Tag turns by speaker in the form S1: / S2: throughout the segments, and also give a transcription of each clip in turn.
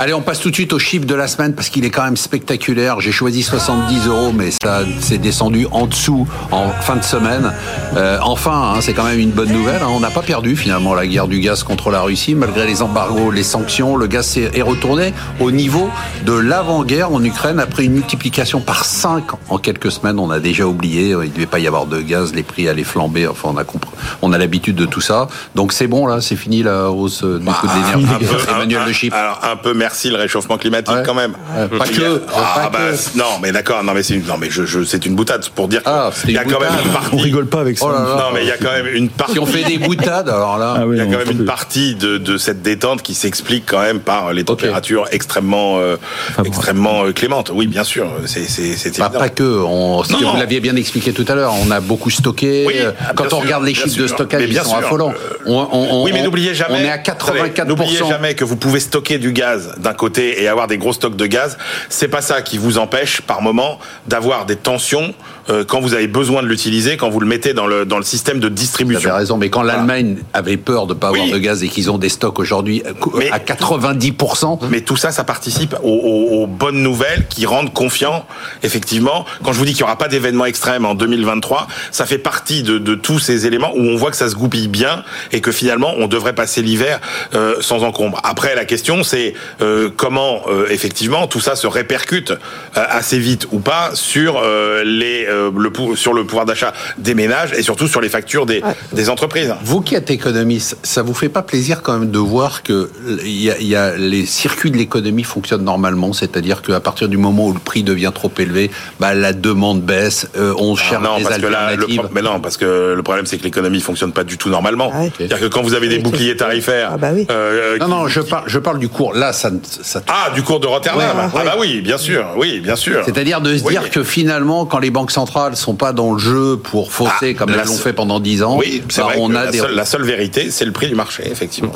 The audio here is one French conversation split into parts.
S1: Allez, on passe tout de suite au chiffre de la semaine parce qu'il est quand même spectaculaire. J'ai choisi 70 euros, mais ça s'est descendu en dessous en fin de semaine. Euh, enfin, hein, c'est quand même une bonne nouvelle. hein. On n'a pas perdu finalement la guerre du gaz contre la Russie, malgré les embargos, les sanctions. Le gaz est retourné au niveau de l'avant-guerre en Ukraine après une multiplication par 5 en quelques semaines. On a déjà oublié, euh, il ne devait pas y avoir de gaz, les prix allaient flamber. Enfin, on a compris, on a l'habitude de tout ça. Donc c'est bon là, c'est fini la hausse euh, du coût de l'énergie. Emmanuel de Chypre.
S2: Alors un peu merci le réchauffement climatique
S1: Ouais.
S2: quand même.
S1: Ouais, pas
S2: a-
S1: que,
S2: Ah,
S1: pas
S2: bah,
S1: que.
S2: non mais d'accord, non mais c'est une, non mais je, je- c'est une boutade pour dire
S1: Ah,
S2: qu'il y a quand même une partie.
S3: On rigole pas avec ça.
S1: Oh là là.
S2: Non mais il y a quand même une partie.
S1: Si on fait des boutades, alors là.
S3: Ah oui,
S2: Il y a quand même une
S3: plus.
S2: partie de, de cette détente qui s'explique quand même par les températures extrêmement, euh, extrêmement euh, clémentes. Oui, bien sûr, c'est c'est c'est
S1: Bah,
S2: évident.
S1: pas que. On, ce que
S2: Non,
S1: vous l'aviez bien expliqué tout à l'heure, on a beaucoup stocké.
S2: Oui,
S1: Euh, Quand on
S2: sûr,
S1: regarde les chiffres de stockage, ils sont affolants. On- on- on-
S2: oui, mais n'oubliez jamais.
S1: On est à
S2: Attendez,
S1: 84%.
S2: N'oubliez jamais que vous pouvez stocker du gaz d'un côté et avoir des gros stocks de gaz. C'est pas ça qui vous empêche, par moment, d'avoir des tensions euh, quand vous avez besoin de l'utiliser, quand vous le mettez dans le dans le système de
S1: Vous
S2: distribution.
S1: avez raison, mais quand l'Allemagne avait peur de ne pas avoir
S2: Oui.
S1: de gaz et qu'ils ont des stocks aujourd'hui euh, à 90%,
S2: Mais tout ça, ça participe aux, aux- aux bonnes nouvelles qui rendent confiants, effectivement. Quand je vous dis qu'il n'y aura pas d'événement extrême en 2023, ça fait partie de, de tous ces éléments où on voit que ça se goupille bien et que finalement, on devrait passer l'hiver euh, sans encombre. Après, la question, c'est euh, comment, euh, effectivement, tout ça se répercute euh, assez vite ou pas sur, euh, les, euh, le, sur le pouvoir d'achat des ménages et surtout sur les factures des, des entreprises.
S1: Vous qui êtes économiste, ça vous fait pas plaisir quand même de voir que il y a, il y a les circuits de l'économie fonctionnent normalement, c'est-à-dire qu'à partir du moment où le prix devient trop élevé, bah, la demande baisse, euh, on cherche
S2: non,
S1: des
S2: parce que là, le
S1: alternatives.
S2: pro- mais non, parce que le problème c'est que l'économie fonctionne pas du tout normalement.
S4: Ah ouais.
S2: C'est-à-dire que quand vous avez des boucliers tarifaires,
S4: Ah bah oui.
S2: euh,
S1: non,
S2: qui-
S1: non, je parle, je parle du cours. Là, ça, ne- ça
S2: ah du cours de Rotterdam.
S1: Ouais,
S2: ah
S1: ouais.
S2: bah oui, bien sûr, oui, bien sûr.
S1: C'est-à-dire de se
S2: Oui.
S1: dire que finalement, quand les banques centrales sont pas dans le jeu pour fausser
S2: Ah,
S1: comme elles l'ont fait pendant 10 ans,
S2: Oui, c'est
S1: bah,
S2: vrai.
S1: on a
S2: la,
S1: des
S2: seule, la seule vérité, c'est le prix du marché, effectivement.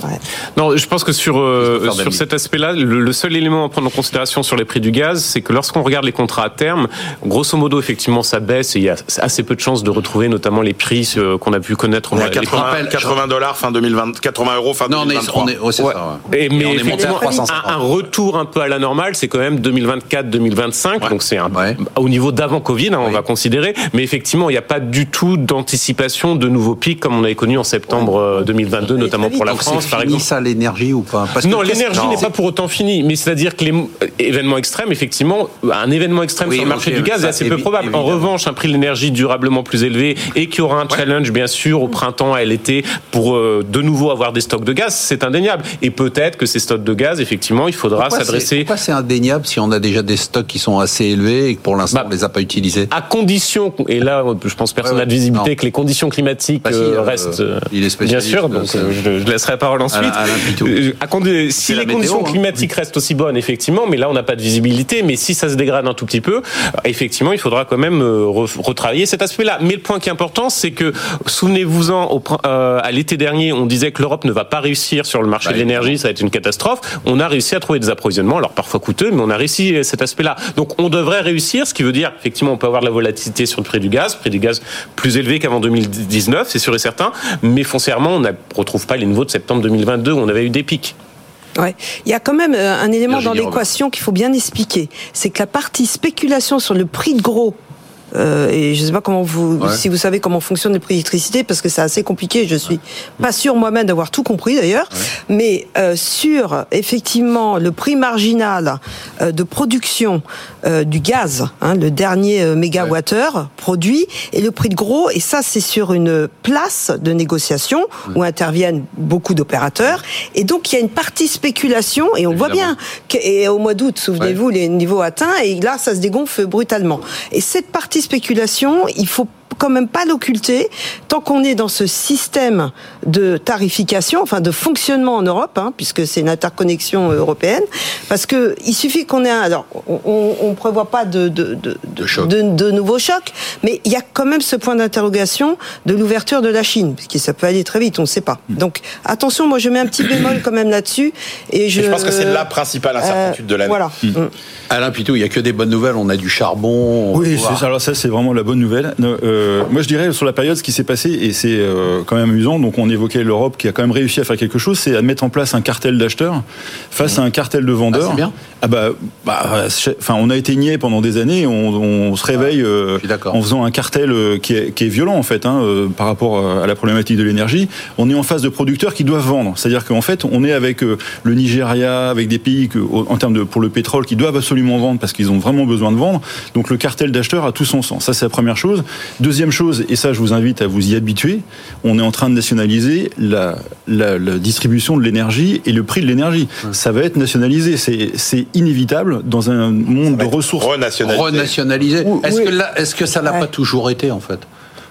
S5: Non, je pense que sur euh, sur cet aspect-là, le, le seul élément à prendre en considération sur les prix du gaz, c'est que lorsqu'on regarde les contrats à terme, grosso modo, effectivement, ça baisse et il y a assez peu de chances de retrouver notamment les prix euh, qu'on a pu connaître.
S2: On
S5: les
S2: 80,
S1: rappelle-
S2: 80 dollars fin 2020, 80 euros fin
S1: Non, on est,
S2: 2023.
S1: on est, ouais, c'est
S5: Ouais.
S1: ça. ouais.
S5: Et, mais
S1: on est monté à
S5: effectivement,
S1: 350.
S5: Un, retour un peu à la normale, c'est quand même 2024-2025. Donc c'est
S1: Ouais.
S5: au niveau d'avant Covid, hein, on va considérer. Mais effectivement, il n'y a pas du tout d'anticipation de nouveaux pics comme on avait connu en septembre euh, 2022, notamment pour la
S1: Donc
S5: France, par
S1: fini
S5: exemple.
S1: ça l'énergie ou pas? Parce
S5: Non, l'énergie n'est pas pour autant finie, mais c'est-à-dire que les euh, événements extrêmes, effectivement, un événement extrême
S1: Oui,
S5: sur le marché du gaz est assez peu probable. En revanche, un prix de l'énergie durablement plus élevé et qui aura un challenge, bien sûr, au printemps et à l'été pour euh, de nouveau avoir des stocks de gaz, c'est indéniable. Et peut-être que ces stocks de gaz, effectivement, il faudra s'adresser
S1: Pourquoi c'est indéniable si on a déjà des stocks qui sont assez élevés et que pour l'instant
S5: Bah,
S1: on les a pas utilisés
S5: à condition, et là, je pense personne
S1: Ouais,
S5: n'a de visibilité,
S1: non.
S5: que les conditions climatiques
S1: Bah si,
S5: euh,
S1: euh,
S5: restent. euh,
S1: il est
S5: bien sûr, donc je, je laisserai la parole ensuite. À condi- si les
S1: météo,
S5: conditions
S1: hein.
S5: climatiques restent aussi bonnes, effectivement, mais là on n'a pas de visibilité, mais si ça se dégrade un tout petit peu, effectivement, il faudra quand même re- retravailler cet aspect-là. Mais le point qui est important, c'est que souvenez-vous-en, euh, à l'été dernier, on disait que l'Europe ne va pas réussir sur le marché
S1: Bah,
S5: de l'énergie, ça va être une catastrophe. On a réussi à trouver des approvisionnements, alors parfois coûteux, mais on a réussi euh, cet aspect-là. Donc on devrait réussir, ce qui veut dire effectivement on peut avoir de la volatilité sur le prix du gaz, prix du gaz plus élevé qu'avant 2019, c'est sûr et certain, mais foncièrement on ne retrouve pas les niveaux de septembre 2022 où on avait eu des pics.
S4: Ouais. Il y a quand même euh, un élément dans l'équation qu'il faut bien expliquer. C'est que la partie spéculation sur le prix de gros euh, et je ne sais pas comment vous,
S1: Ouais.
S4: si vous savez comment fonctionne le prix d'électricité, parce que c'est assez compliqué. Je suis pas sûr moi-même d'avoir tout compris d'ailleurs. Mais euh, sur effectivement le prix marginal euh, de production euh, du gaz, hein, le dernier euh, mégawattheure produit, et le prix de gros, et ça c'est sur une place de négociation où interviennent beaucoup d'opérateurs. Et donc il y a une partie spéculation, et on voit bien que, et au mois d'août, souvenez-vous, les niveaux atteints, et là ça se dégonfle brutalement. Et cette partie spéculation, il faut quand même pas l'occulter tant qu'on est dans ce système de tarification, enfin de fonctionnement en Europe, hein, puisque c'est une interconnexion européenne, parce que il suffit qu'on ait un. Alors, on, on prévoit pas de de, de,
S1: De choc.
S4: de, de nouveaux chocs, mais il y a quand même ce point d'interrogation de l'ouverture de la Chine, parce que ça peut aller très vite, on ne sait pas. Donc attention, moi je mets un petit bémol quand même là-dessus, et je.
S2: Et je pense que c'est la principale incertitude de l'année.
S4: Voilà. Mm.
S1: Alain Pitou, il y a que des bonnes nouvelles. On a du charbon. on
S3: Oui, alors ça c'est vraiment la bonne nouvelle. Euh, euh, moi je dirais sur la période ce qui s'est passé et c'est euh, quand même amusant. Donc on évoquait l'Europe qui a quand même réussi à faire quelque chose, c'est à mettre en place un cartel d'acheteurs face à un cartel de vendeurs.
S1: Ah, c'est bien.
S3: Ah bah, bah, enfin on a été niais pendant des années. On, on se réveille euh,
S1: suis d'accord.
S3: en faisant un cartel euh, qui est, qui est violent en fait hein, euh, par rapport à la problématique de l'énergie. On est en face de producteurs qui doivent vendre. C'est-à-dire qu'en fait on est avec euh, le Nigeria, avec des pays que, en termes de pour le pétrole qui doivent absolument vendre parce qu'ils ont vraiment besoin de vendre. Donc le cartel d'acheteurs a tout son sens. Ça c'est la première chose. Deuxième chose, et ça je vous invite à vous y habituer, on est en train de nationaliser la, la, la distribution de l'énergie et le prix de l'énergie. Ça va être nationalisé. C'est c'est inévitable dans un monde de ressources.
S2: Renationalisé.
S1: Est-ce
S3: oui.
S1: que, là- est-ce que ça n'a
S4: Ouais.
S1: pas toujours été, en fait?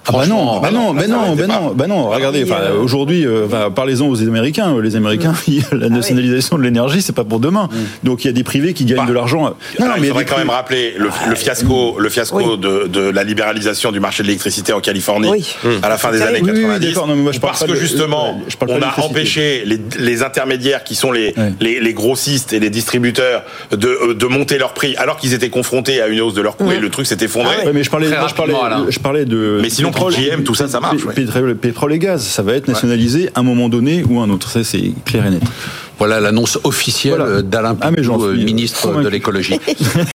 S3: Ah bah non, bah non, bah
S2: ça
S3: non,
S2: arrêtait
S3: bah non, bah non, regardez, enfin,
S4: euh,
S3: aujourd'hui, euh, enfin, parlez-en aux Américains. Les Américains, la nationalisation de l'énergie, c'est pas pour demain. Donc il y a des privés qui gagnent
S2: Bah,
S3: de l'argent.
S2: Il
S3: mais il
S2: faudrait quand même rappeler le, le fiasco, le fiasco
S4: Oui.
S2: de, de la libéralisation du marché de l'électricité en Californie
S4: Oui.
S2: à la fin des
S4: Oui,
S2: années
S3: oui, oui,
S2: 90.
S3: d'accord, non, mais moi, je parle
S2: parce que
S3: de-
S2: justement,
S3: je parle pas
S2: on a empêché les, les intermédiaires qui sont les,
S3: Ouais.
S2: les, les grossistes et les distributeurs de, euh, de monter leurs prix alors qu'ils étaient confrontés à une hausse de leurs coûts et le truc s'est effondré.
S4: Ah
S3: Ouais, mais je parlais, je parlais, je de.
S2: Mais sinon,
S3: pétrole-
S2: PGM, tout ça, ça marche, ouais.
S3: Pétrole, pétrole et gaz, ça va être nationalisé à un moment donné ou un autre. Ça, c'est clair et net.
S1: Voilà l'annonce officielle
S3: Voilà.
S1: euh, d'Alain
S3: Ah,
S1: Pitou, euh, ministre de
S3: convaincu.
S1: l'écologie.